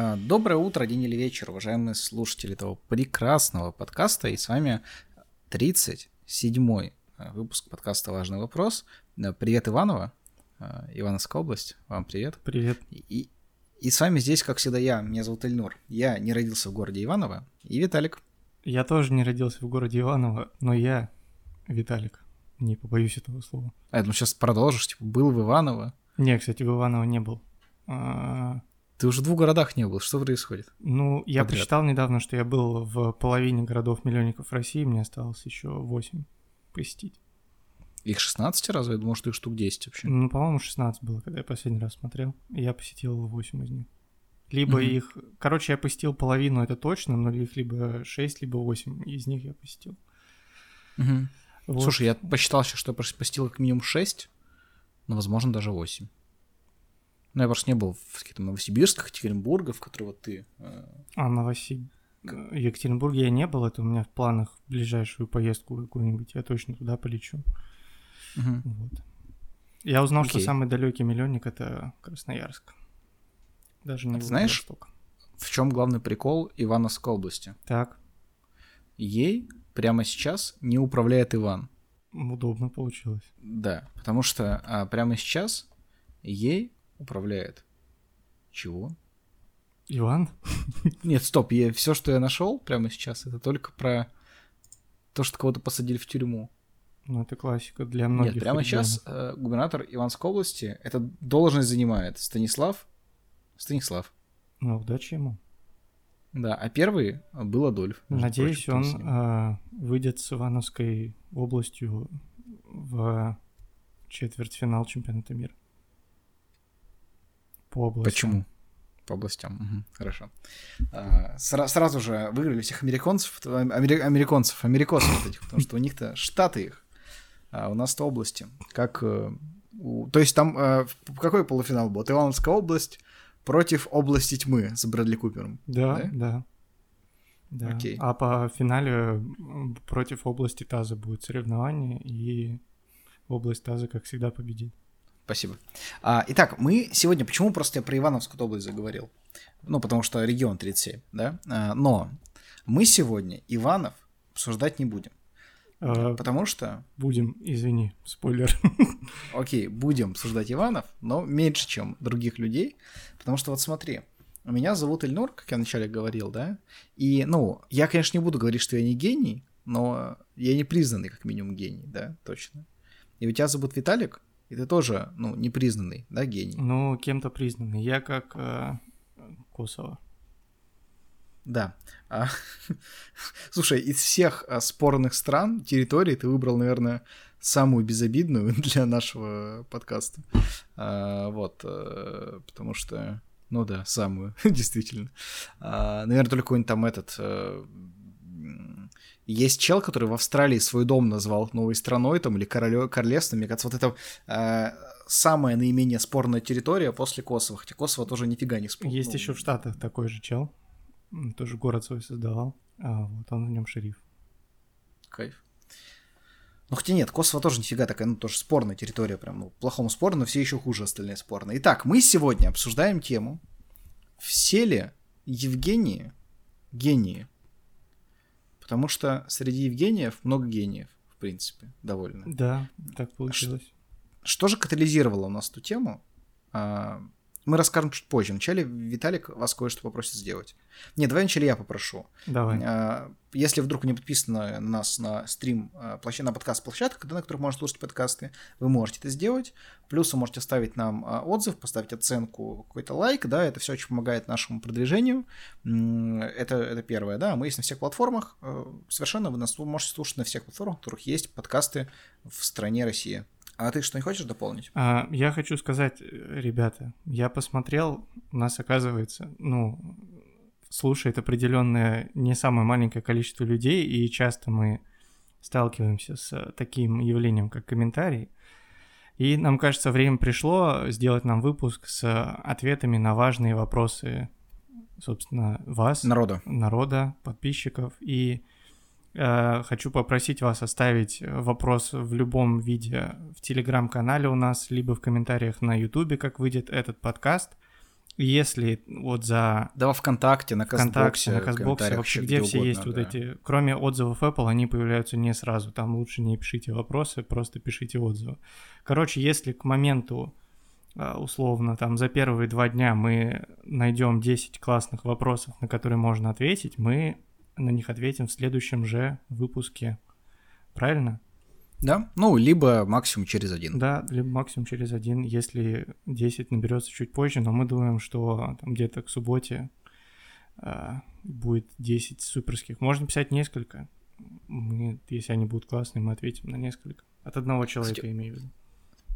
А, доброе утро, день или вечер, уважаемые слушатели этого прекрасного подкаста. И с вами 37-й а, выпуск подкаста «Важный вопрос». Привет, Иванова, а, Ивановская область. Вам привет. Привет. И, и с вами здесь, как всегда, я. Меня зовут Эльнур. Я не родился в городе Иваново. И Виталик. Я тоже не родился в городе Иваново, но я Виталик. Не побоюсь этого слова. А, ну сейчас продолжишь, типа, был в Иваново. Не, кстати, в Иваново не был. Ты уже в двух городах не был. Что происходит? Ну, я Подряд. посчитал недавно, что я был в половине городов-миллионников России, мне осталось еще 8 посетить. Их 16 разве? Я думал, что их штук 10 вообще. Ну, по-моему, 16 было, когда я последний раз смотрел. Я посетил 8 из них. Либо mm-hmm. их... Короче, я посетил половину, это точно, но их либо 6, либо 8 из них я посетил. Mm-hmm. Вот. Слушай, я посчитал сейчас, что я посетил как минимум 6, но, возможно, даже 8. Ну, я просто не был в каких-то Новосибирсках, Екатеринбургах, в которые вот ты... Э... А, Новосибирск. Екатеринбурге я не был, это у меня в планах ближайшую поездку какую-нибудь, я точно туда полечу. Угу. Вот. Я узнал, Окей. что самый далекий миллионник это Красноярск. Даже не а знаешь, в чем главный прикол Ивановской области? Так. Ей прямо сейчас не управляет Иван. Удобно получилось. Да, потому что а, прямо сейчас ей управляет. Чего? Иван? Нет, стоп, я, все, что я нашел прямо сейчас, это только про то, что кого-то посадили в тюрьму. Ну, это классика для многих. Нет, прямо регионов. сейчас э, губернатор Иванской области эта должность занимает Станислав. Станислав. Ну, удачи ему. Да, а первый был Адольф. Надеюсь, прочим, он э, выйдет с Ивановской областью в четвертьфинал чемпионата мира. По областям. Почему? По областям. Угу, хорошо. А, сра- сразу же выиграли всех американцев, амери- американцев, америкосов вот этих, потому что у них-то штаты их, а у нас-то области. Как, э, у... То есть там э, какой полуфинал был? Ивановская область против области тьмы с Брэдли Купером. Да, да. да. Да. Окей. А по финале против области Таза будет соревнование, и область Таза, как всегда, победит. Спасибо. А, итак, мы сегодня, почему просто я про Ивановскую область заговорил? Ну, потому что регион 37, да? А, но мы сегодня Иванов обсуждать не будем. А, потому что... Будем, извини, спойлер. Окей, будем обсуждать Иванов, но меньше, чем других людей. Потому что вот смотри, меня зовут Эльнур, как я вначале говорил, да? И, ну, я, конечно, не буду говорить, что я не гений, но я не признанный, как минимум, гений, да, точно. И у тебя зовут Виталик, и ты тоже, ну, непризнанный, да, гений? Ну, кем-то признанный. Я как э, Косово. Да. А, слушай, из всех а, спорных стран, территорий ты выбрал, наверное, самую безобидную для нашего подкаста. А, вот, а, потому что, ну да, самую, действительно. А, наверное, только какой-нибудь там этот а, есть чел, который в Австралии свой дом назвал новой страной там или королё, королевством. Мне кажется, вот это э, самая наименее спорная территория после Косово. Хотя Косово тоже нифига не спорно. Есть еще в Штатах такой же чел. Тоже город свой создавал. А вот он в нем шериф. Кайф. Ну, хотя нет, Косово тоже нифига такая, ну, тоже спорная территория, прям, ну, плохому спорно, но все еще хуже остальные спорные. Итак, мы сегодня обсуждаем тему, все ли Евгении гении Потому что среди Евгениев много гениев, в принципе, довольно. Да, так получилось. Что, что же катализировало у нас эту тему? А, мы расскажем чуть позже. Вначале Виталик вас кое-что попросит сделать. Не, давай вначале я попрошу. Давай. А, если вдруг не подписаны на нас на стрим, а, на подкаст площадках, на которых можно слушать подкасты, вы можете это сделать. Плюс вы можете оставить нам а, отзыв, поставить оценку, какой-то лайк, да, это все очень помогает нашему продвижению. Это, это первое, да. Мы есть на всех платформах. Совершенно вы нас можете слушать на всех платформах, в которых есть подкасты в стране России. А ты что, не хочешь дополнить? А, я хочу сказать, ребята, я посмотрел, у нас оказывается, ну, слушает определенное не самое маленькое количество людей, и часто мы сталкиваемся с таким явлением, как комментарий. И нам кажется, время пришло сделать нам выпуск с ответами на важные вопросы, собственно, вас, народа, народа подписчиков. И Э, хочу попросить вас оставить вопрос в любом виде в телеграм-канале у нас, либо в комментариях на ютубе, как выйдет этот подкаст. если вот за Да во ВКонтакте, на ВКонтакте, Казбоксе, на Казбоксе, вообще вообще где все угодно, есть вот да. эти... Кроме отзывов Apple, они появляются не сразу. Там лучше не пишите вопросы, просто пишите отзывы. Короче, если к моменту, а, условно, там за первые два дня мы найдем 10 классных вопросов, на которые можно ответить, мы на них ответим в следующем же выпуске. Правильно? Да? Ну, либо максимум через один. Да, либо максимум через один, если 10 наберется чуть позже, но мы думаем, что там где-то к субботе а, будет 10 суперских. Можно писать несколько. Мы, если они будут классные, мы ответим на несколько. От одного человека, Кстати, имею в виду.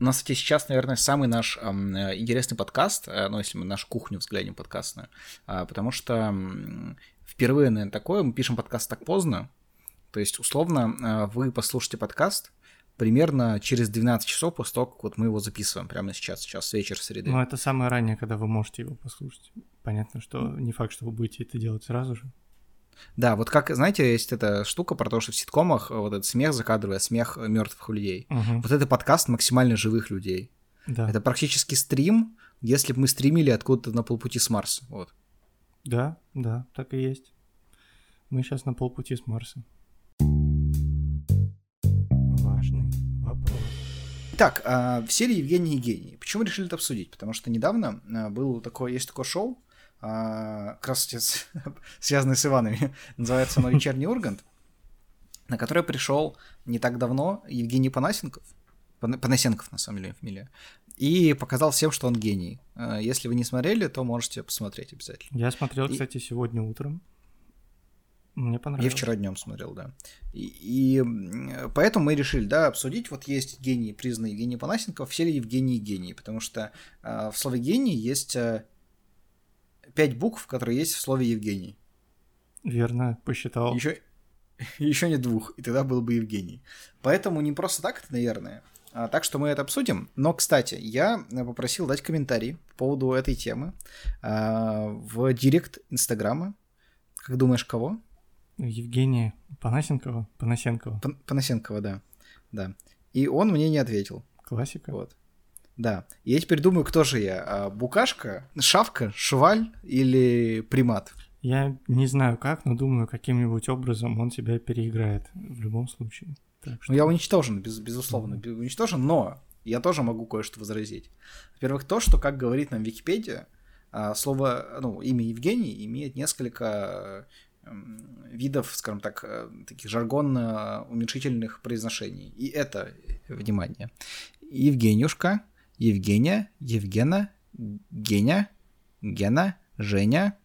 У нас, кстати, сейчас, наверное, самый наш э, интересный подкаст, э, ну, если мы нашу кухню взглянем подкастную, а, потому что впервые, наверное, такое, мы пишем подкаст так поздно, то есть, условно, э, вы послушаете подкаст примерно через 12 часов после того, как вот мы его записываем прямо сейчас, сейчас вечер среды. Но это самое раннее, когда вы можете его послушать. Понятно, что не факт, что вы будете это делать сразу же. Да, вот как, знаете, есть эта штука про то, что в ситкомах э, вот этот смех закадровый, смех мертвых людей. Мгм. Вот это подкаст максимально живых людей. Да. Это практически стрим, если бы мы стримили откуда-то на полпути с Марса. Вот. Да, да, так и есть. Мы сейчас на полпути с Марса. Важный вопрос. Итак, а, все ли Евгений и гений? Почему решили это обсудить? Потому что недавно а, был такое, есть такое шоу, а, как раз связанное с Иванами, называется оно «Вечерний Ургант», на которое пришел не так давно Евгений Панасенков, Пан- Панасенков, на самом деле, фамилия, и показал всем, что он гений. А, Если вы не смотрели, то можете посмотреть обязательно. Я смотрел, И- кстати, сегодня утром. Мне Я понравилось. вчера днем смотрел, да. И, и, поэтому мы решили, да, обсудить. Вот есть гений, признанный Евгений Панасенков, все ли Евгений гений, потому что а, в слове гений есть а, пять букв, которые есть в слове Евгений. Верно, посчитал. Еще, еще не двух, и тогда был бы Евгений. Поэтому не просто так это, наверное. А, так что мы это обсудим. Но, кстати, я э, попросил дать комментарий по поводу этой темы а, в директ Инстаграма. Как думаешь, кого? Евгения Панасенкова? Панасенкова. Пан- Панасенкова, да. Да. И он мне не ответил. Классика. Вот. Да. Я теперь думаю, кто же я? А, Букашка, шавка, шваль или примат? Я не знаю как, но думаю, каким-нибудь образом он тебя переиграет в любом случае. Так что Ну, я уничтожен, без- безусловно, бе- уничтожен, но я тоже могу кое-что возразить. Во-первых, то, что, как говорит нам Википедия, а, слово, ну, имя Евгений имеет несколько м, видов, скажем так, э, таких жаргонно-уменьшительных произношений. И это, внимание, Евгенюшка, Евгения, Евгена, Геня, Гена, Женя,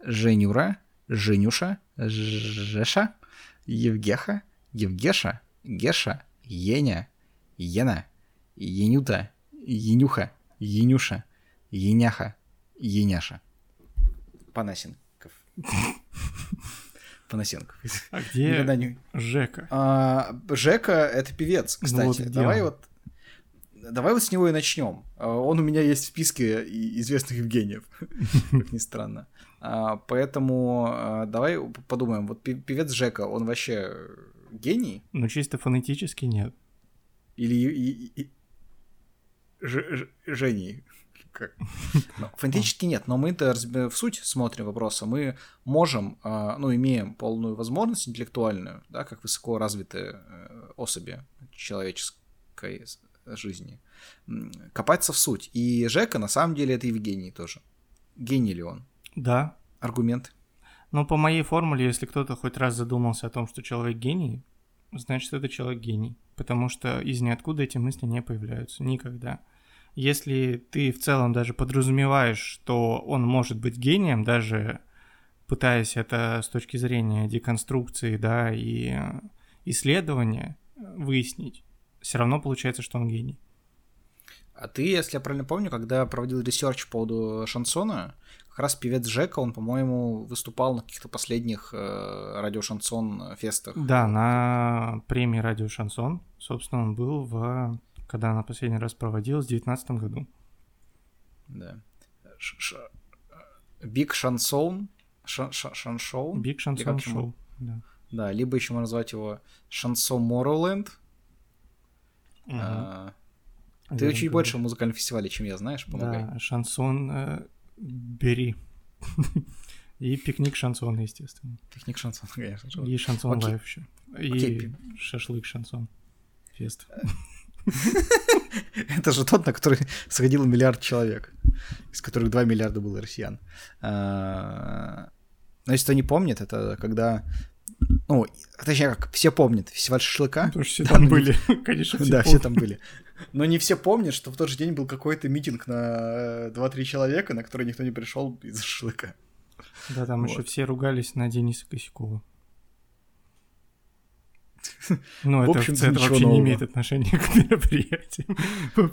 Женюра, Женюша, Жеша, Евгеха, Евгеша, Геша, Еня, Ена, Енюта, Енюха, Енюша, Еняха, Еняша. Панасенков. Панасенков. А где Никогда не... Жека? А, Жека — это певец, Ну кстати. вот Давай он? вот... Давай вот с него и начнем. Он у меня есть в списке известных Евгениев, как ни странно. А, Поэтому а, давай подумаем. Вот пе- певец Жека, он вообще гений? Ну, чисто фонетически нет. Или и- и- Ж- Ж- Женей? Как? Ну, Фонетически нет, но мы-то в суть смотрим вопроса. Мы можем, а, ну, имеем полную возможность интеллектуальную, да, как высоко развитые э, особи человеческой жизни, копаться в суть. И Жека, на самом деле, это Евгений тоже. Гений ли он? Да. Аргумент? Но по моей формуле, если кто-то хоть раз задумался о том, что человек гений, значит, это человек гений. Потому что из ниоткуда эти мысли не появляются. Никогда. Если ты в целом даже подразумеваешь, что он может быть гением, даже пытаясь это с точки зрения деконструкции, да, и э, исследования э, выяснить, все равно получается, что он гений. А ты, если я правильно помню, когда проводил research по поводу шансона, как раз певец Жека, он, по-моему, выступал на каких-то последних э, радиошансон фестах. Да, на премии «Радио Шансон», собственно, он был в... Когда она последний раз проводилась, в 2019 году. Да. Big Шансон, Ша- ша- Шаншоу, Биг Шансон? Шоу. Да. да, либо еще можно назвать его Шансон Мороленд. Мгм. А, Ты чуть говоришь. больше в музыкальном фестивале, чем я, знаешь, помогай. Да, шансон... э, Бери. И пикник шансона, естественно. Пикник шансон, конечно. И шансон Окей. лайф еще. И Окей. шашлык шансон. Фест. Это же тот, на который сходил миллиард человек, из которых 2 миллиарда было россиян. А, Но если кто не помнит, это когда... Ну, точнее, как все помнят, фестиваль шашлыка. Потому что все там были. Конечно, все да, все там были. Но не все помнят, что в тот же день был какой-то митинг на 2-3 человека, на который никто не пришел из шашлыка. Да, там еще Вот. все ругались на Дениса Косякова. Ну, это, общем-то, это вообще не нового. имеет отношения к мероприятию.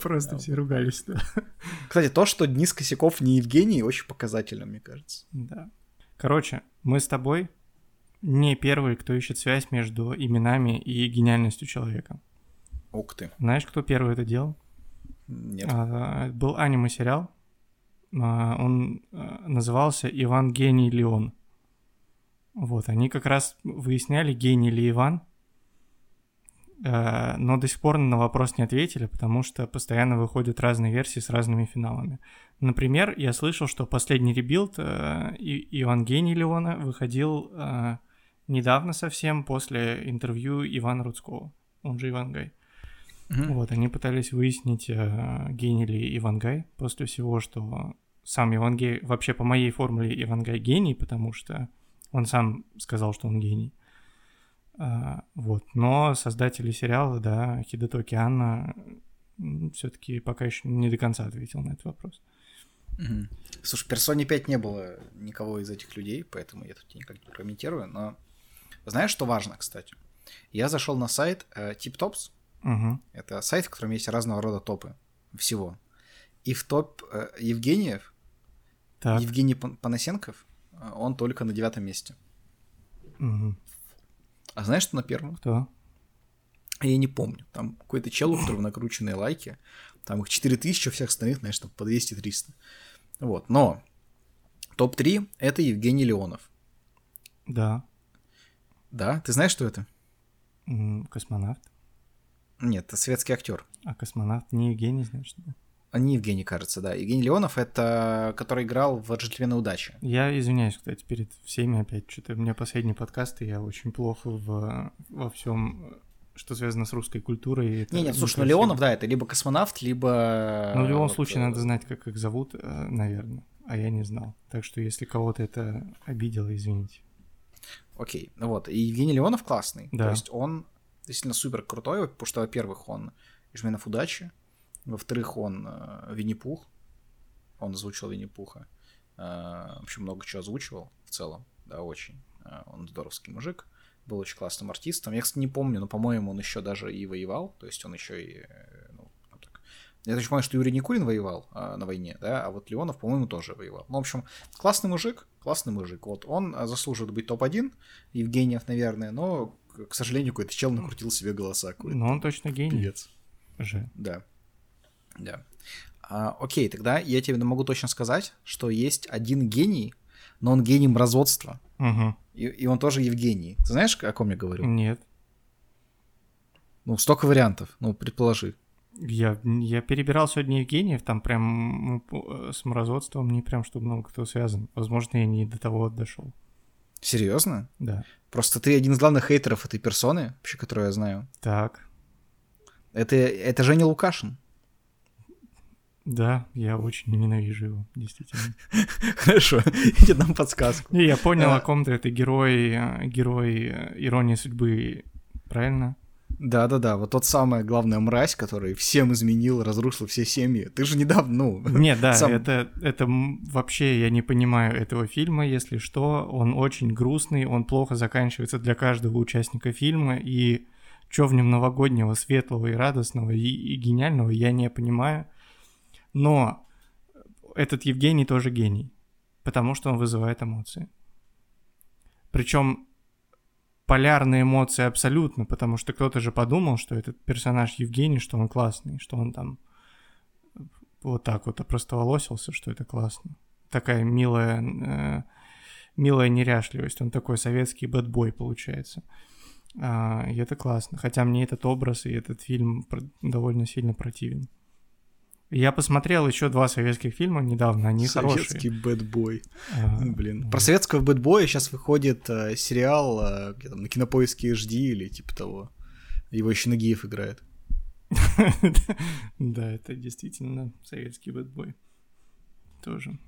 Просто все ругались, да. Кстати, то, что Денис Косяков не Евгений, очень показательно, мне кажется. Да. Короче, мы с тобой не первые, кто ищет связь между именами и гениальностью человека. Ух ты. Знаешь, кто первый это делал? Нет. А, был аниме-сериал. А, Он а, назывался «Иван Гений Леон». Вот, они как раз выясняли, гений ли Иван, А, но до сих пор на вопрос не ответили, потому что постоянно выходят разные версии с разными финалами. Например, я слышал, что последний rebuild э, И- Иван Гений Леона выходил э, недавно совсем после интервью Ивана Рудского, он же Иван Гай. Мгм. Вот, они пытались выяснить, э, гений ли Ивангай, после всего, что сам Ивангай, вообще по моей формуле Ивангай гений, потому что он сам сказал, что он гений. А, вот, но создатели сериала, да, Хидетоки Анна все-таки пока еще не до конца ответил на этот вопрос. Мгм. Слушай, в персоне 5 не было никого из этих людей, поэтому я тут никак не комментирую, но знаешь, что важно, кстати? Я зашел на сайт э, TipTops, Угу. это сайт, в котором есть разного рода топы всего. И в топ э, Евгениев, Так. Евгений Пан- Панасенков, э, он только на девятом месте. Мгм. А знаешь, что на первом? Кто? Я не помню. Там какой-то чел, у которого накрученные лайки. Там их 4000, у всех остальных, знаешь, там по 200-300. Вот, но топ-3 — это Евгений Леонов. Да. Да, ты знаешь, что это? Космонавт. Нет, это светский актер. А космонавт не Евгений, значит, да? А не Евгений, кажется, да. Евгений Леонов это который играл в «Джентльмены удачи». Я извиняюсь, кстати, перед всеми опять. Что-то у меня последний подкаст, и я очень плохо в, во всем, что связано с русской культурой. Не, нет, слушай, ну. Леонов, да, это либо космонавт, либо... Ну, в любом вот, случае, э, надо знать, как их зовут, наверное. А я не знал. Так что, если кого-то это обидело, извините. Окей, ну вот, и Евгений Леонов классный. Да. То есть он действительно супер крутой, потому что, во-первых, он «Жменов удачи», во-вторых, он э, Винни-Пух, он озвучил Винни-Пуха, Э, в общем, много чего озвучивал в целом, да, очень. Э, он здоровский мужик, был очень классным артистом. Я, кстати, не помню, но, по-моему, он еще даже и воевал, то есть он еще и, э, ну, так. Я точно помню, что Юрий Никулин воевал э, на войне, да, а вот Леонов, по-моему, тоже воевал. Ну, в общем, классный мужик, классный мужик. Вот он э, заслуживает быть топ-1, Евгениев, наверное, но, к сожалению, какой-то чел накрутил себе голоса. какой-то. Но он точно гений Певец. же. Да. Да. А, окей, тогда я тебе могу точно сказать, что есть один гений, но он гений мразотства. Угу. И, и он тоже Евгений. Ты знаешь, о ком я говорю? Нет. Ну, столько вариантов. Ну, предположи. Я, я перебирал сегодня Евгениев, там прям м, п- с мразотством не прям, чтобы много кто связан. Возможно, я не до того дошел. Серьезно? Да. Просто ты один из главных хейтеров этой персоны, вообще, которую я знаю. Так. Это, это Женя Лукашин. Да, я очень ненавижу его, действительно. Хорошо, я тебе дам подсказку. Не, я понял, А. о ком ты. Это герой, э, герой э, иронии судьбы, правильно? Да-да-да, вот тот самая главная мразь, который всем изменил, разрушил все семьи. Ты же недавно, ну... Нет, да, сам- это, это вообще я не понимаю этого фильма, если что. Он очень грустный, он плохо заканчивается для каждого участника фильма, и что в нем новогоднего, светлого и радостного и, и гениального, я не понимаю. Но этот Евгений тоже гений, потому что он вызывает эмоции. Причем полярные эмоции абсолютно, потому что кто-то же подумал, что этот персонаж Евгений, что он классный, что он там вот так вот опростоволосился, что это классно. Такая милая, э, милая неряшливость. Он такой советский бэтбой получается. А, и это классно. Хотя мне этот образ и этот фильм довольно сильно противен. Я посмотрел еще два советских фильма недавно, они Советский хорошие. бэтбой. А, Ну, Блин. Про советского бэтбоя сейчас выходит э, сериал э, там, на кинопоиске HD или типа того. Его еще Нагиев играет. Да, это действительно советский бэтбой. Тоже.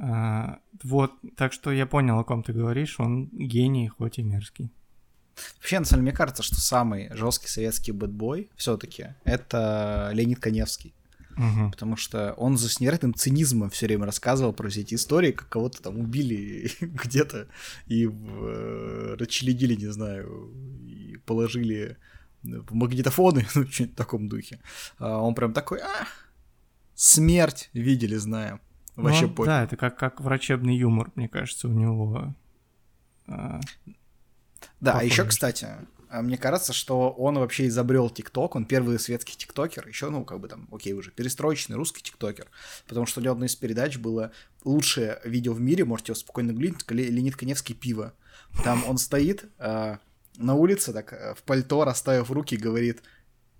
А, Вот, так что я понял, о ком ты говоришь. Он гений, хоть и мерзкий. Вообще, на самом деле, мне кажется, что самый жесткий советский бэтбой все-таки это Леонид Коневский. Мгм. Потому что он за с невероятным цинизмом все время рассказывал про все эти истории, как кого-то там убили где-то и э, расчленили, не знаю, и положили в магнитофоны, ну, что-нибудь в таком духе. А он прям такой, а, смерть видели, знаем. Вообще Ну, пофиг. Да, это как, как врачебный юмор, мне кажется, у него. А, Да, а Похоже, еще, кстати, а, мне кажется, что он вообще изобрел ТикТок, он первый светский тиктокер, еще, ну, как бы там, окей, уже перестроечный русский тиктокер, потому что у него одной из передач было лучшее видео в мире, можете его спокойно глянуть, Ле- Леонид Коневский «Пиво». Там он стоит а, на улице, так, а, в пальто, расставив руки, говорит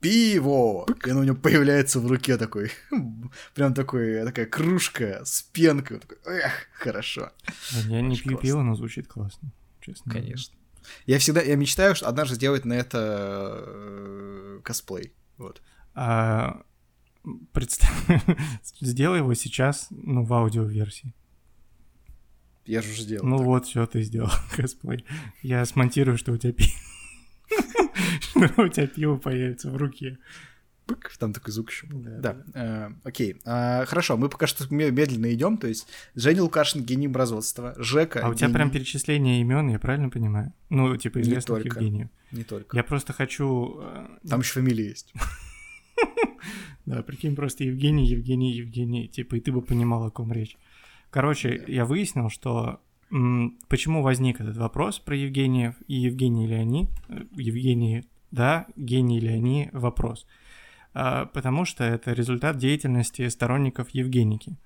«Пиво!» И оно у него появляется в руке такой, прям такой, такая кружка с пенкой. Он такой, Эх, хорошо. я не пью пиво, но звучит классно, честно. Конечно. Я всегда, я мечтаю, что однажды сделать на это э, косплей. Вот. А, представь, сделай его сейчас, ну, в аудиоверсии. Я же уже сделал. Ну так. вот, все, ты сделал косплей. Я смонтирую, что у тебя пиво. Что у тебя пиво появится в руке. Пык, там такой звук еще был. Да, Да. э, окей. А, хорошо, мы пока что ме- медленно идем. То есть Женя Лукашин гений образовства, Жека. А у тебя гений- прям перечисление имен, я правильно понимаю? Ну, типа Не известных только. Евгениев. Не только. Я просто хочу... э, Там еще фамилия есть. Да, прикинь, просто Евгений, Евгений, Евгений. Типа, и ты бы понимал, о ком речь. Короче, я выяснил, что почему возник этот вопрос про Евгениев и Евгений ли они. Э, Евгений, да, гений ли они, вопрос. А, потому что это результат деятельности сторонников Евгеники.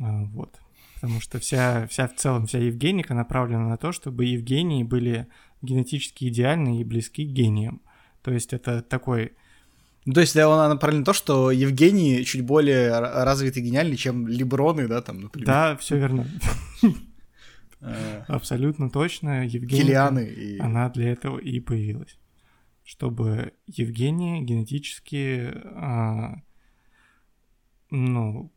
А, вот. Потому что вся, вся в целом, вся Евгеника направлена на то, чтобы Евгении были генетически идеальны и близки к гениям. То есть это такой Ну, то есть да, он направлен на то, что Евгений чуть более развитый и гениальный, чем Леброны, да, там, например. Да, все верно. Э, Абсолютно точно. Евгения, она для этого и появилась. Чтобы Евгения генетически, а, ну,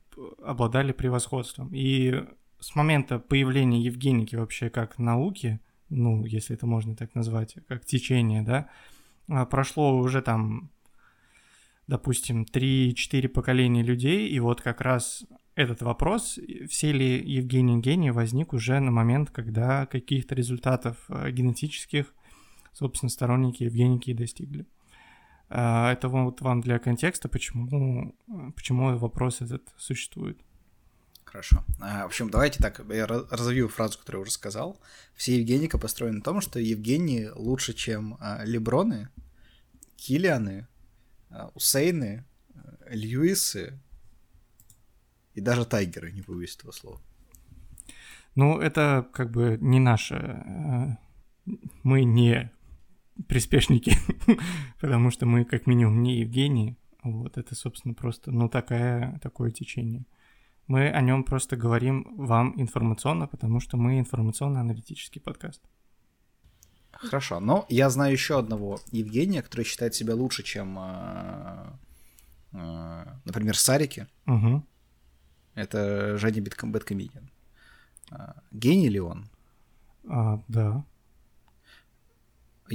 обладали превосходством. И с момента появления Евгеники вообще как науки, ну, если это можно так назвать, как течение, да, а, прошло уже там, допустим, 3-4 поколения людей, и вот как раз этот вопрос, все ли Евгений гений, возник уже на момент, когда каких-то результатов э, генетических, собственно, сторонники Евгеники и достигли. А, Это вот вам для контекста, почему, почему вопрос этот существует. Хорошо. А, в общем, давайте так, я разовью фразу, которую я уже сказал. Все Евгеника построена на том, что Евгении лучше, чем а, Леброны, Килианы, Усейны, Льюисы и даже Тайгеры, не побоюсь этого слова. Ну, это как бы не наше... Мы не приспешники, потому что мы как минимум не Евгений. Вот, это, собственно, просто, ну, такая, такое течение. Мы о нем просто говорим вам информационно, потому что мы информационно-аналитический подкаст. Хорошо, но я знаю еще одного Евгения, который считает себя лучше, чем, а, а, например, Сарики. Угу. Это Женя Бэтком- Бэткомедиан. А, Гений ли он? А, да.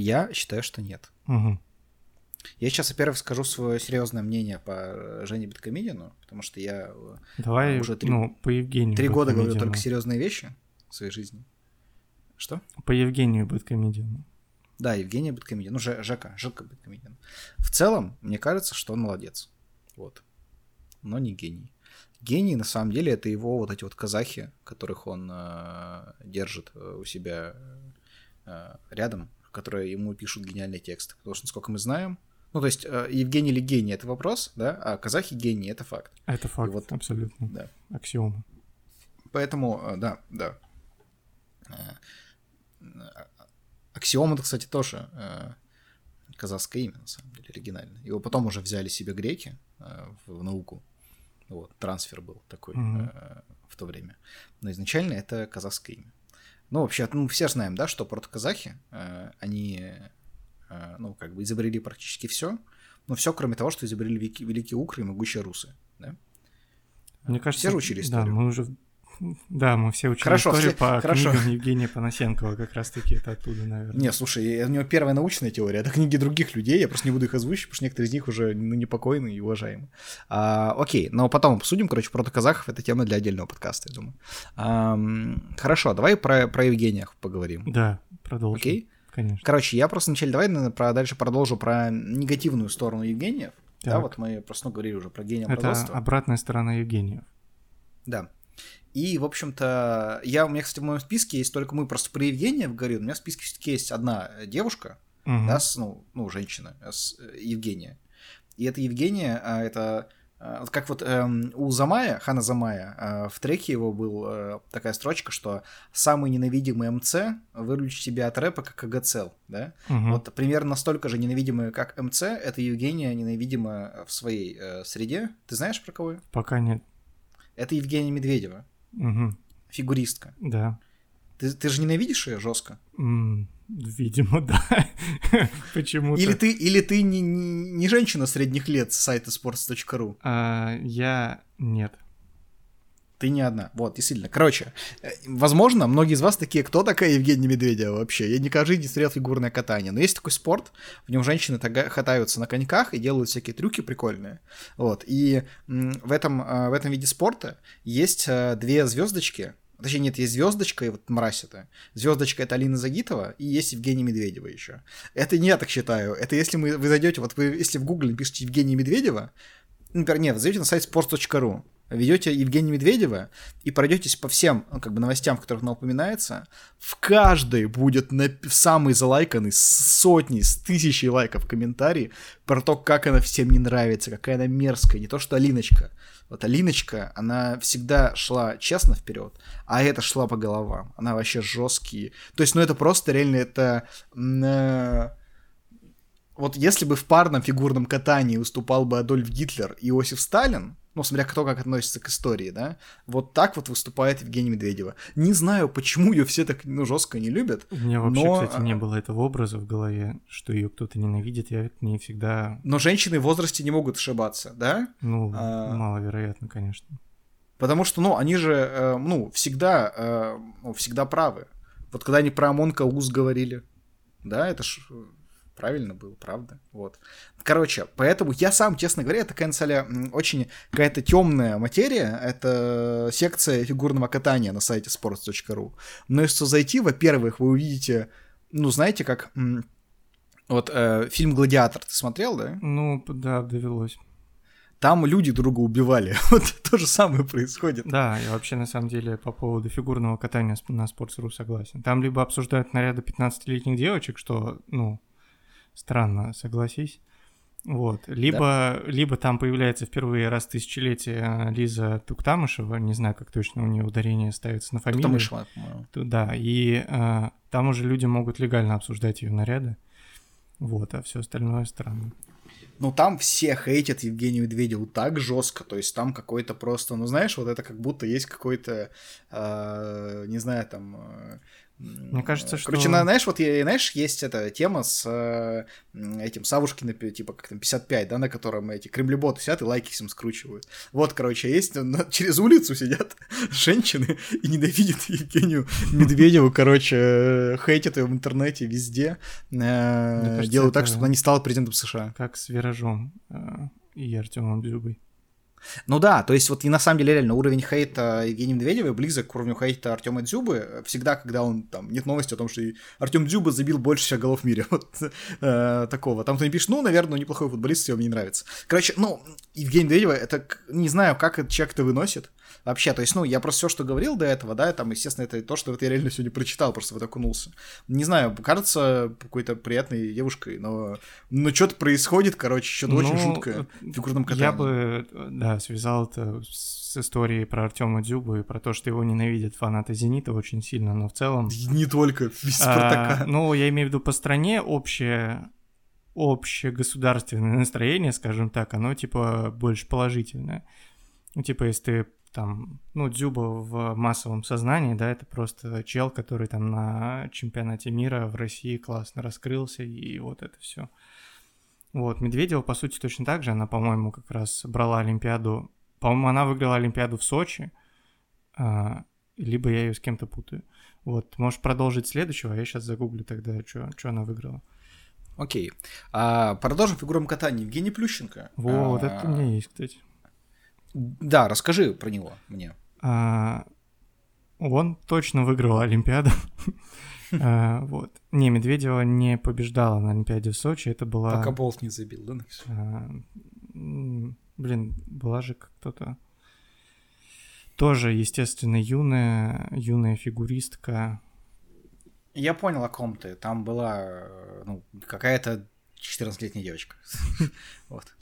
Я считаю, что нет. Угу. Я сейчас, во-первых, скажу свое серьезное мнение по Жене Бэткомедиану, потому что я э, Давай, Уже три- ну, по Евгению. три года говорю только серьезные вещи в своей жизни. Что? По Евгению Бэткомедиану. Да, Евгения Бэткомедиан. Ну, Жека, Жека Бэткомедиан. В целом, мне кажется, что он молодец. Вот. Но не гений. Гений, на самом деле, это его вот эти вот казахи, которых он э, держит э, у себя э, рядом, которые ему пишут гениальные тексты. Потому что, насколько мы знаем, ну, то есть, э, Евгений ли гений — это вопрос, да, а казахи гений — это факт. Это факт, вот- абсолютно. Да. Аксиома. Поэтому, э, да, да. Э, э, Аксиом это, кстати, тоже казахское имя, на самом деле, оригинально. Его потом уже взяли себе греки, в науку. Вот, трансфер был такой э, в то время. Но изначально это казахское имя. Ну, вообще, ну, все знаем, да, что протоказахи, э, они, э, ну, как бы изобрели практически все, но все, кроме того, что изобрели великие, великие укры и могучие русы, да? Мне кажется, Все же учили Да, историю. мы уже... Да, мы все учили Хорошо, историю след- по хорошо. книгам Евгения Панасенкова, как раз-таки это оттуда, наверное. Не, слушай, у него первая научная теория, это книги других людей, я просто не буду их озвучивать, потому что некоторые из них уже ну, непокойны и уважаемы. А, окей, но потом обсудим, короче, про казахов, это тема для отдельного подкаста, я думаю. Ам, хорошо, давай про, про Евгения поговорим. Да, продолжим. Окей? Конечно. Короче, я просто вначале, давай наверное, про, дальше продолжу про негативную сторону Евгения. Да, вот мы просто ну, говорили уже про гения Это обратная сторона Евгения. Да. И, в общем-то, я, у меня, кстати, в моем списке есть только мы просто про Евгения говорим. У меня в списке все-таки есть одна девушка, Мгм. да, с, ну, ну, женщина, э, с, э, Евгения. И это Евгения, а, это вот как вот эм, у Замая, Хана Замая, а, в треке его был э, такая строчка, что самый ненавидимый МЦ выручит тебя от рэпа, как АГЦЛ, да? Мгм. Вот примерно настолько же ненавидимая, как МЦ, это Евгения ненавидима в своей э, среде. Ты знаешь про кого? Пока нет. Это Евгения Медведева, Мгм. фигуристка. Да. Ты, ты же ненавидишь ее жестко? Видимо, да. Почему-то. Или ты, или ты не, не, не женщина средних лет с сайта sports.ru? А, я нет. Ты не одна. Вот, действительно. Короче, э, возможно, многие из вас такие, кто такая Евгения Медведева вообще? Я никогда в жизни не смотрел фигурное катание. Но есть такой спорт, в нем женщины катаются на коньках и делают всякие трюки прикольные. Вот. И в этом, э, в этом виде спорта есть э, две звездочки. Точнее, нет, есть звездочка, и вот мразь это. Звездочка это Алина Загитова, и есть Евгения Медведева еще. Это не я так считаю. Это если мы, вы зайдете, вот вы, если в Гугле пишете Евгения Медведева, например, нет, зайдете на сайт sports.ru, ведете Евгения Медведева и пройдетесь по всем ну, как бы новостям, в которых она упоминается, в каждой будет нап- самый залайканный с сотней, с тысячей лайков комментарий про то, как она всем не нравится, какая она мерзкая, не то что Алиночка. Вот Алиночка, она всегда шла честно вперед, а эта шла по головам. Она вообще жесткие. То есть, ну это просто реально это... э, вот если бы в парном фигурном катании выступал бы Адольф Гитлер и Иосиф Сталин, ну, смотря кто как относится к истории, да, вот так вот выступает Евгения Медведева. Не знаю, почему ее все так, ну, жестко не любят. У меня вообще, Но, кстати, не а- было этого образа в голове, что ее кто-то ненавидит. Я к ней всегда, Но женщины в возрасте не могут ошибаться, да? ну, А- маловероятно, конечно. Потому что, ну, они же, э, ну, всегда, э, ну, всегда правы. Вот когда они про Амонка Уз говорили, да, это ж э, правильно было, правда? Вот. Короче, поэтому я сам, честно говоря, это, м, очень какая-то темная материя, это секция фигурного катания на сайте sports.ru. Но если зайти, во-первых, вы увидите, ну, знаете, как... Вот э, фильм «Гладиатор» ты смотрел, да? Ну, да, довелось. Там люди друга убивали. Вот то же самое происходит. Да, я вообще на самом деле по поводу фигурного катания на Sports.ru согласен. Там либо обсуждают наряды 15-летних девочек, что, ну, странно, согласись. Вот. Либо, либо там появляется впервые раз в тысячелетие э, Лиза Туктамышева, не знаю, как точно у нее ударение ставится на фамилию. Тутамышева, по-моему. Да, и э, там уже люди могут легально обсуждать ее наряды. Вот, а все остальное странно. Ну, там все хейтят Евгению Медведеву так жестко, то есть там какой-то просто, ну, знаешь, вот это как будто есть какой-то, э, не знаю, там... Мне кажется, что- Короче, на- знаешь, вот, знаешь, есть эта тема с э, этим Савушкиным, типа, как там, 55, да, на котором эти кремлеботы сидят и лайки всем скручивают. Вот, короче, есть, через улицу сидят женщины и ненавидят Евгению Медведеву, короче, э, хейтят ее в интернете везде, э, делают так, чтобы она не стала президентом США. Как с Виражом и Артемом Дзюбой. Ну да, то есть вот и на самом деле реально уровень хейта Евгения Медведева близок к уровню хейта Артема Дзюбы. Всегда, когда он там нет новости о том, что Артем Дзюба забил больше всех голов в мире. Вот э, такого. Там кто-нибудь пишет, ну, наверное, неплохой футболист, все мне не нравится. Короче, ну, Евгений Медведева, это не знаю, как этот человек это выносит. Вообще, то есть, ну, я просто все, что говорил до этого, да, там, естественно, это то, что вот я реально сегодня прочитал, просто вот окунулся. Не знаю, кажется какой-то приятной девушкой, но, но что-то происходит, короче, что-то очень Ну, жуткое в фигурном катании. Я бы, э, да, связал это с историей про Артема Дзюбу и про то, что его ненавидят фанаты «Зенита» очень сильно, но в целом... Не только, весь а, Спартака. ну, я имею в виду по стране общее, общегосударственное настроение, скажем так, оно типа больше положительное. Ну, типа, если ты там, ну, Дзюба в массовом сознании, да, это просто чел, который там на чемпионате мира в России классно раскрылся, и вот это все. Вот, Медведева, по сути, точно так же, она, по-моему, как раз брала Олимпиаду, по-моему, она выиграла Олимпиаду в Сочи, а, либо я ее с кем-то путаю. Вот, можешь продолжить следующего, а я сейчас загуглю тогда, что она выиграла. Окей. А, продолжим фигурам катания. Евгений Плющенко. Вот, а, это у меня есть, кстати. Да, расскажи про него мне. А, он точно выиграл Олимпиаду. а, вот. Не, Медведева не побеждала на Олимпиаде в Сочи. Это была... Пока болт не забил, да? А, блин, была же кто-то... Тоже, естественно, юная, юная фигуристка. Я понял, о ком ты. Там была ну, какая-то 14-летняя девочка. Вот.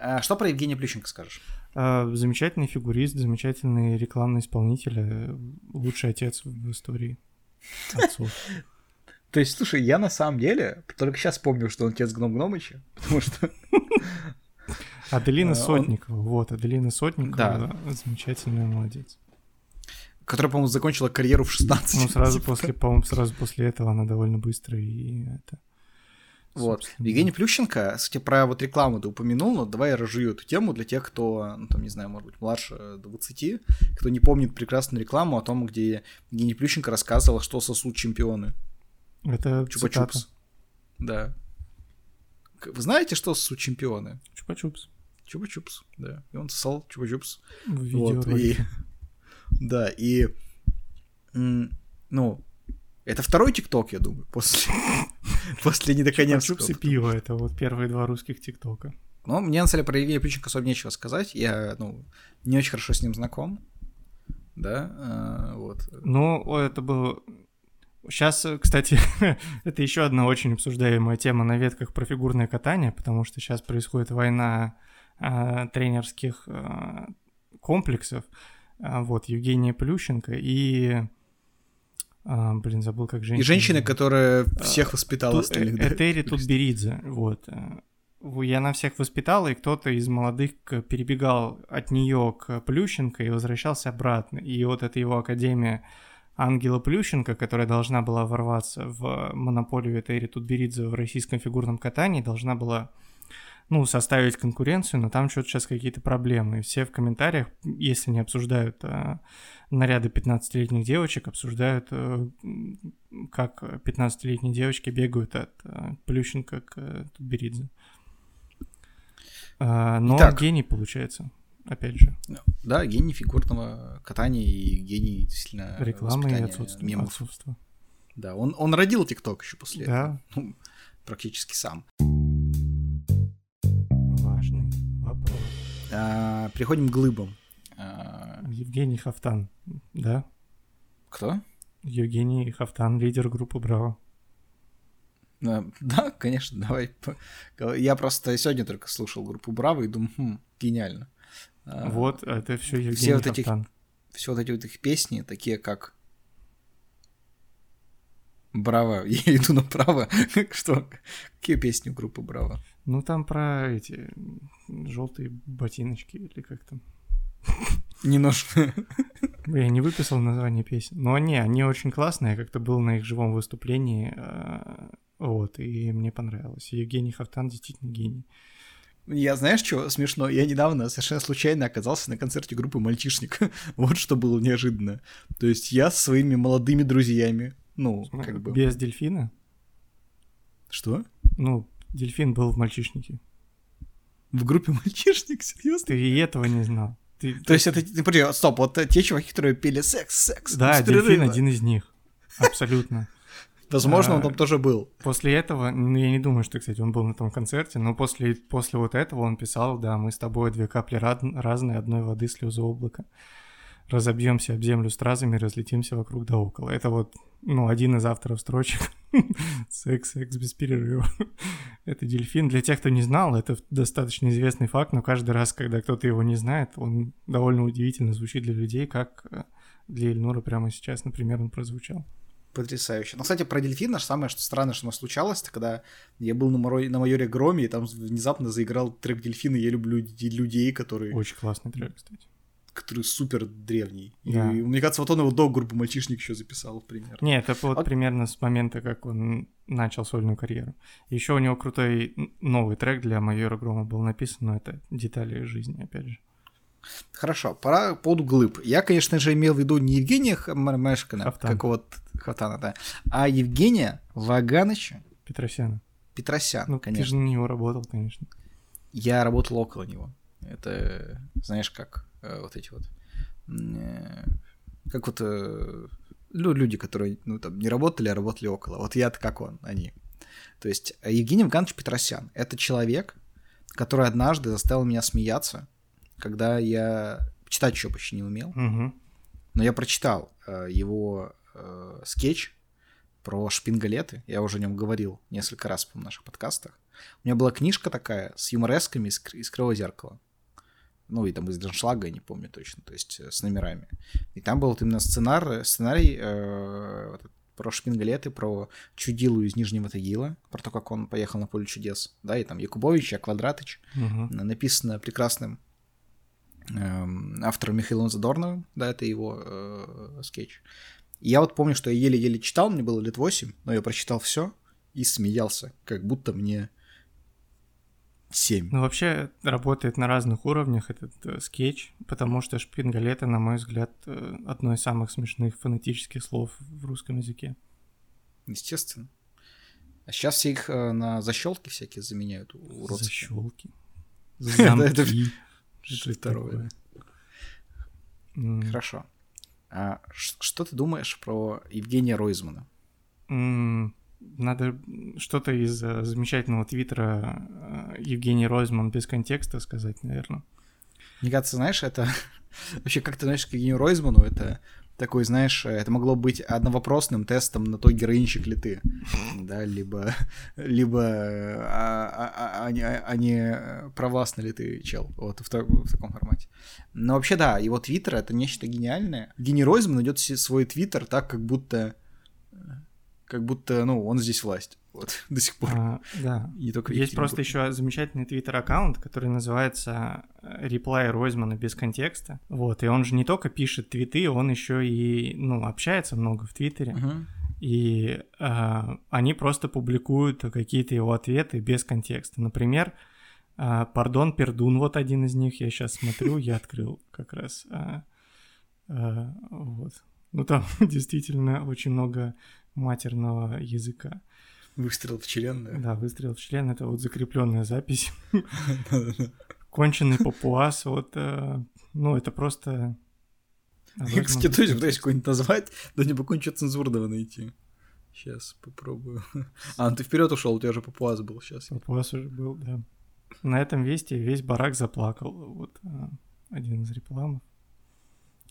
А что про Евгения Плющенко скажешь? А, замечательный фигурист, замечательный рекламный исполнитель, э, лучший отец в истории отцов. То есть, слушай, я на самом деле только сейчас помню, что он отец Гном Гномыча, потому что... Аделина Сотникова, вот, Аделина Сотникова, замечательная молодец. Которая, по-моему, закончила карьеру в 16. Ну, сразу после, по-моему, сразу после этого она довольно быстро и это вот. Евгений Плющенко, кстати, про вот рекламу ты упомянул, но давай я разжую эту тему для тех, кто, ну, там, не знаю, может быть, младше 20, кто не помнит прекрасную рекламу о том, где Евгений Плющенко рассказывал, что сосут чемпионы. Это Чупа-чупс. Да. Вы знаете, что сосут чемпионы? Чупа-чупс. Чупа-чупс, да. И он сосал чупа-чупс. Вот, и... Да, и... Ну, это второй ТикТок, я думаю, после, после недоконецкого. Чупсы пиво, это вот первые два русских ТикТока. Ну, мне на самом деле про Евгения Плющенко особо нечего сказать. Я, ну, не очень хорошо с ним знаком. Да, а, вот. Ну, это был... Сейчас, кстати, это еще одна очень обсуждаемая тема на ветках про фигурное катание, потому что сейчас происходит война а, тренерских а, комплексов. А, вот, Евгения Плющенко и а, блин, забыл, как женщина. И женщина, которая всех воспитала Ту, остальных. Э, Этери Тутберидзе, вот. Я на всех воспитала, и кто-то из молодых перебегал от нее к Плющенко и возвращался обратно. И вот эта его академия Ангела Плющенко, которая должна была ворваться в монополию Этери Тутберидзе в российском фигурном катании, должна была ну, составить конкуренцию, но там что-то сейчас какие-то проблемы. И все в комментариях, если не обсуждают а, наряды 15-летних девочек, обсуждают, а, как 15-летние девочки бегают от а, Плющенко к а, Тутберидзе. А, но Итак, гений получается, опять же. Да, гений фигурного катания и гений действительно Рекламы и отсутствия. Мемов. отсутствия. Да, он, он родил ТикТок еще после да. этого. Ну, практически сам. А, переходим к глыбам. А... Евгений Хафтан, да? Кто? Евгений Хафтан, лидер группы Браво. А, да, конечно, давай. Я просто сегодня только слушал группу Браво и думаю, хм, гениально. А, вот, это все Евгений все вот Хафтан. Этих, все вот эти вот их песни, такие как Браво, я иду направо. Что? Какие песни у группы Браво? Ну, там про эти желтые ботиночки или как там. Не нужно. Я не выписал название песен. Но они, они очень классные. Я как-то был на их живом выступлении. А, вот, и мне понравилось. Евгений Хафтан действительно гений. Я знаешь, что смешно? Я недавно совершенно случайно оказался на концерте группы «Мальчишник». вот что было неожиданно. То есть я со своими молодыми друзьями, ну, как бы... Без дельфина? Что? Ну, Дельфин был в мальчишнике. В группе мальчишник, серьезно? Ты и этого не знал. Ты, То ты... есть это, ты, подожди, стоп, вот те чуваки, которые пели секс, секс. Да, Дельфин один из них. Абсолютно. Возможно, он там тоже был. После этого, ну, я не думаю, что, кстати, он был на том концерте, но после, после вот этого он писал, да, мы с тобой две капли разные, одной воды слезы облака. Разобьемся об землю стразами, разлетимся вокруг да около. Это вот ну, один из авторов строчек. секс, секс без перерыва. это дельфин. Для тех, кто не знал, это достаточно известный факт, но каждый раз, когда кто-то его не знает, он довольно удивительно звучит для людей, как э, для Ильнура прямо сейчас, например, он прозвучал. Потрясающе. Ну, кстати, про дельфина самое что странное, что у нас случалось, это когда я был на, Моро... на майоре Громе, и там внезапно заиграл трек дельфина «Я люблю людей», который... Очень классный трек, кстати. Который супер древний. Да. И мне кажется, вот он его до группы «Мальчишник» еще записал, примерно. Не, это вот Вот. примерно с момента, как он начал сольную карьеру. Еще у него крутой новый трек для майора Грома был написан, но это детали жизни, опять же. Хорошо, пора по поводу глыб. Я, конечно же, имел в виду не Евгения Мешкина, Хафтан. какого-то Хафтана, да, а Евгения Вагановича Петросяна. Петросян, Ну, ты конечно. же на него работал, конечно. Я работал около него. Это, знаешь, как вот эти вот... э, Как вот э, лю- люди, которые, ну, там, не работали, а работали около. Вот я-то как он, они. То есть э, Евгений Ваганович Петросян — это человек, который однажды заставил меня смеяться, когда я читать еще почти не умел. Угу. Но я прочитал э, его э, скетч про шпингалеты. Я уже о нем говорил несколько раз по наших подкастах. У меня была книжка такая с юморесками из, из Кривого зеркала. Ну, и там из Драншлага, я не помню точно, то есть э, с номерами. И там был вот именно сценар, сценарий э, вот про шпингалеты, про Чудилу из Нижнего Тагила, про то, как он поехал на поле чудес. Да, и там Якубович, Квадратыч Угу. написано прекрасным эм, автором Михаилом Задорновым, да, это его э, скетч. И я вот помню, что я еле-еле читал, мне было лет 8, но я прочитал все и смеялся, как будто мне 7. Ну, вообще работает на разных уровнях этот э, скетч, потому что шпингалеты, на мой взгляд, э, одно из самых смешных фонетических слов в русском языке. Естественно. А сейчас все их э, на защелки всякие заменяют у родственников. Защелки. Это- второе, Хорошо. А что ты думаешь про Евгения Ройзмана? Надо что-то из э, замечательного твиттера э, Евгений Ройзман без контекста сказать, наверное. Мне кажется, знаешь, это вообще как ты знаешь, к Евгению Ройзману, это такой, знаешь, это могло быть одновопросным тестом на то, героинщик ли ты, да, либо, либо а, а- а- а а не провластный ли ты чел, вот в, та- в таком формате. Но вообще, да, его твиттер — это нечто гениальное. Евгений Ройзман идет свой твиттер так, как будто, как будто, ну, он здесь власть, вот, до сих пор. А, да. Не только Есть просто еще замечательный твиттер-аккаунт, который называется э, реплай Ройзмана без контекста. Вот, и он же не только пишет твиты, он еще и, ну, общается много в твиттере. Мгм. И а, они просто публикуют какие-то его ответы без контекста. Например, а, «Пардон, пердун», вот один из них, я сейчас смотрю, я открыл как раз. а, а, вот. Ну, там действительно очень много матерного языка. Выстрел в член, да. Да, выстрел в член — это вот закрепленная запись. Конченый папуас, вот, э, ну, это просто... Я, кстати, тоже пытаюсь какой-нибудь назвать, но не могу ничего цензурного найти. Сейчас попробую. А, ну ты вперед ушел, у тебя же папуас был сейчас. Папуас уже был, да. На этом весте весь барак заплакал. Вот а, один из рекламов.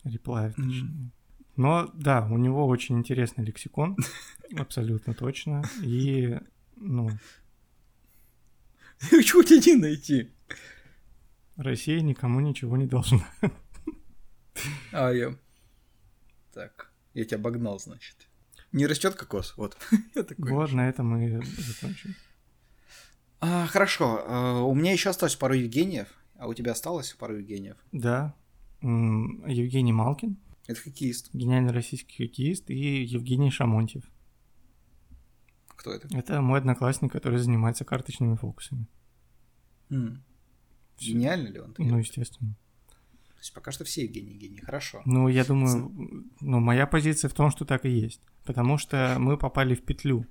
Реплаев, точнее. Но да, у него очень интересный лексикон, абсолютно точно. И, ну, Чего тебе не найти? Россия никому ничего не должна. А, я... Так, я тебя обогнал, значит. Не растет кокос, вот. Я такой. Вот на этом мы закончим. А, хорошо, а, у меня еще осталось пару Евгениев, а у тебя осталось пару Евгениев? Да, Евгений Малкин, Это хоккеист. гениальный российский хоккеист, и Евгений Шамонтьев. Кто это? Это мой одноклассник, который занимается карточными фокусами. М. Всё. Гениальный ли он? Ну, естественно. То есть пока что все Евгении гении, хорошо. Ну, я думаю, ну, моя позиция в том, что так и есть. Потому что мы попали в петлю.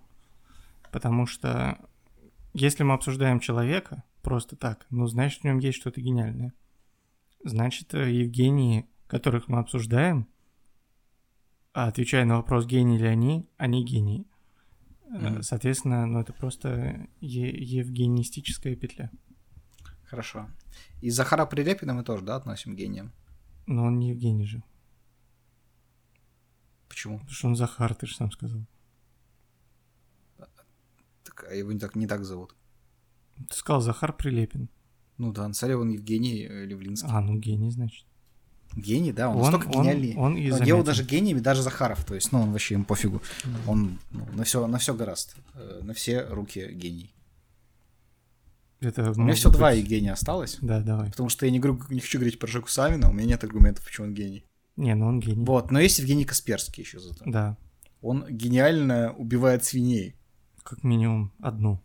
Потому что если мы обсуждаем человека просто так, ну, значит, в нем есть что-то гениальное. Значит, э, Евгении, которых мы обсуждаем, а отвечая на вопрос, гении ли они, они гении. Мгм. Соответственно, ну, это просто е- евгенистическая петля. Хорошо. И Захара Прилепина мы тоже, да, относим к гениям? Но он не Евгений же. Почему? Потому что он Захар, ты же сам сказал. Так, а его не так, не так зовут. Ты сказал Захар Прилепин. Ну да, цареван Евгений э, Левлинский. А, ну гений, значит. Гений, да, он, Он- настолько он- гениальный. он и Он заметен. делал даже гениями, даже Захаров, то есть, ну, он вообще им пофигу. Он ну, на все, на все гораст. Э, На все руки гений. Это У меня все два быть- Евгения осталось. Да, давай. Потому что я не, говорю, не хочу говорить про Жеку Савина, у меня нет аргументов, почему он гений. Не, ну он гений. Вот, но есть Евгений Касперский еще зато. Да, Он гениально убивает свиней. как минимум одну.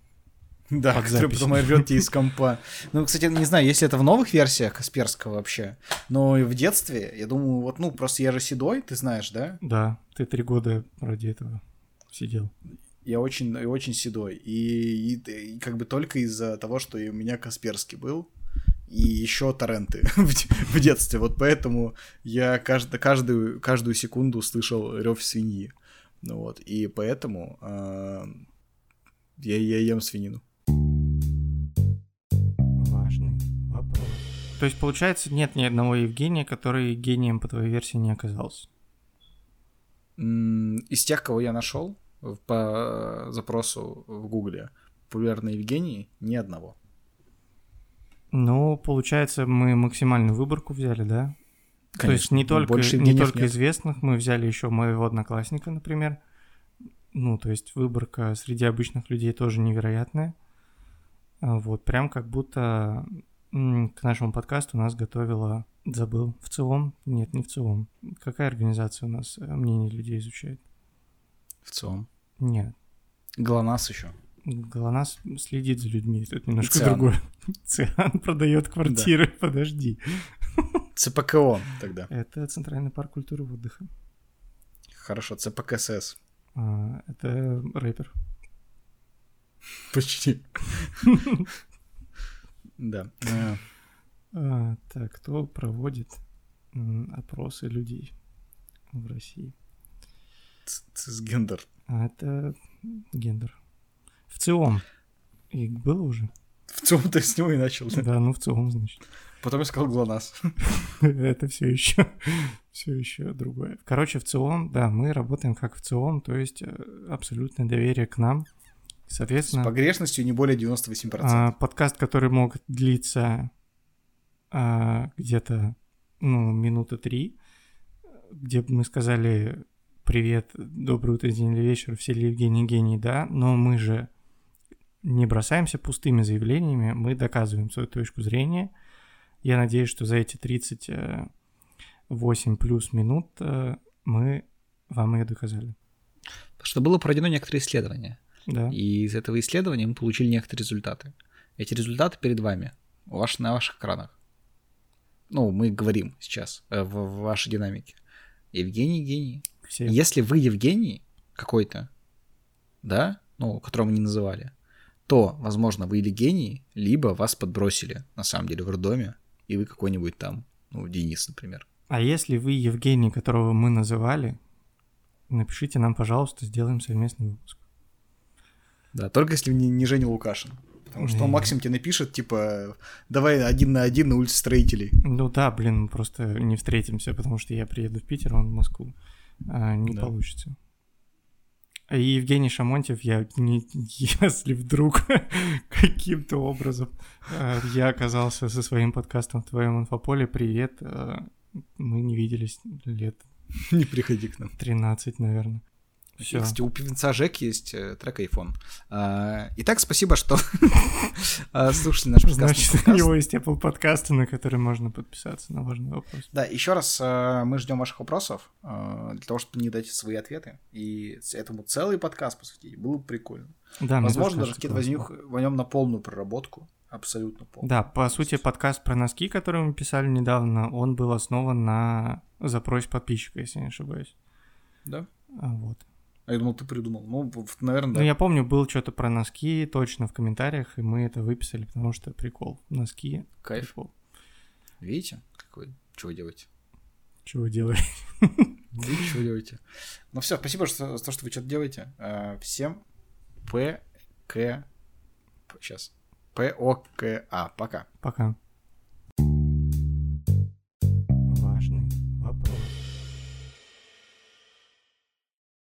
Да, Под который потом тебе из компа. Ну, кстати, не знаю, если это в новых версиях Касперского вообще, но и в детстве, я думаю, вот, ну, просто я же седой, ты знаешь, да? Да, ты три года ради этого сидел. Я очень, очень седой. И, и- и как бы только из-за того, что у меня Касперский был, и еще торренты в, де- в детстве. Вот поэтому я кажд- каждую, каждую секунду слышал рев свиньи. Ну вот, и поэтому а, я, я ем свинину. То есть, получается, нет ни одного Евгения, который гением по твоей версии не оказался. Из тех, кого я нашел по запросу в Гугле, популярные Евгении, ни одного. Ну, получается, мы максимальную выборку взяли, да? То есть не только, не только нет. известных, мы взяли еще моего одноклассника, например. Ну, то есть выборка среди обычных людей тоже невероятная. А Вот, прям как будто к нашему подкасту нас готовила, забыл, в ЦИОМ? Нет, не в ЦИОМ. Какая организация у нас э, мнение людей изучает? В целом. Нет, ГЛОНАСС еще. ГЛОНАСС следит за людьми, это немножко ЦИАН. другое. ЦИАН продает квартиры, подожди. ЦПКО тогда. Это Центральный парк культуры и отдыха. Хорошо, ЦПКСС. А, это рэпер. Почти. Да. А, так, кто проводит опросы людей в России? Цисгендер. А, это гендер. ВЦИОМ. И было уже? В целом ты с него и начал. да? Да, ну ВЦИОМ, значит. Потом я сказал ГЛОНАСС. Это все еще, все еще другое. Короче, ВЦИОМ, да, мы работаем как ВЦИОМ, то есть э, абсолютное доверие к нам. С Соответственно, погрешностью не более 98%. А, подкаст, который мог длиться а, где-то, ну, минуты три, где бы мы сказали «Привет, доброе утро, день или вечер, все ли Евгений гений?» Да, но мы же не бросаемся пустыми заявлениями, мы доказываем свою точку зрения. Я надеюсь, что за эти 38 плюс минут э, мы вам ее доказали. Потому что было проведено некоторые исследования. Да. И из этого исследования мы получили некоторые результаты. Эти результаты перед вами, ваш- на ваших экранах. Ну, мы говорим сейчас э, в, в вашей динамике. Евгений гений. Все. Если вы Евгений какой-то, да, ну, которого мы не называли, то, возможно, вы или гений, либо вас подбросили, на самом деле, в роддоме, и вы какой-нибудь там, ну, Денис, например. А если вы Евгений, которого мы называли, напишите нам, пожалуйста, сделаем совместный выпуск. Да, только если не, не Женя Лукашин. Потому что он максимум тебе напишет, типа, давай один на один на улице строителей. Ну да, блин, мы просто не встретимся, потому что я приеду в Питер, он в Москву. А, не Да. получится. И Евгений Шамонтьев, я не, если вдруг каким-то образом э, я оказался со своим подкастом в твоем инфополе, привет, э, мы не виделись лет Не приходи к нам. 13, наверное. Все. Кстати, у певца Жек есть э, трек iPhone. А, итак, спасибо, что а, слушали наш подкаст. Значит, у него есть Apple подкасты, на которые можно подписаться на важный вопрос. Да, еще раз э, мы ждем ваших вопросов э, для того, чтобы не дать свои ответы. И этому целый подкаст посвятить было бы прикольно. Да, Возможно, даже какие-то возьмем возьмем на полную проработку. Абсолютно полную. Да, по сути, подкаст про носки, который мы писали недавно, он был основан на запросе подписчика, если не ошибаюсь. Да? Вот. А я думал, ты придумал. Ну, наверное, Ну, да. я помню, было что-то про носки точно в комментариях, и мы это выписали, потому что прикол. Носки. Кайф. Прикол. Видите, какой, что вы делаете? Чего делаешь? Видите, что вы делаете? Ну все, спасибо за то, что вы что-то делаете. Э, Всем П, К, сейчас. А. Пока. Пока.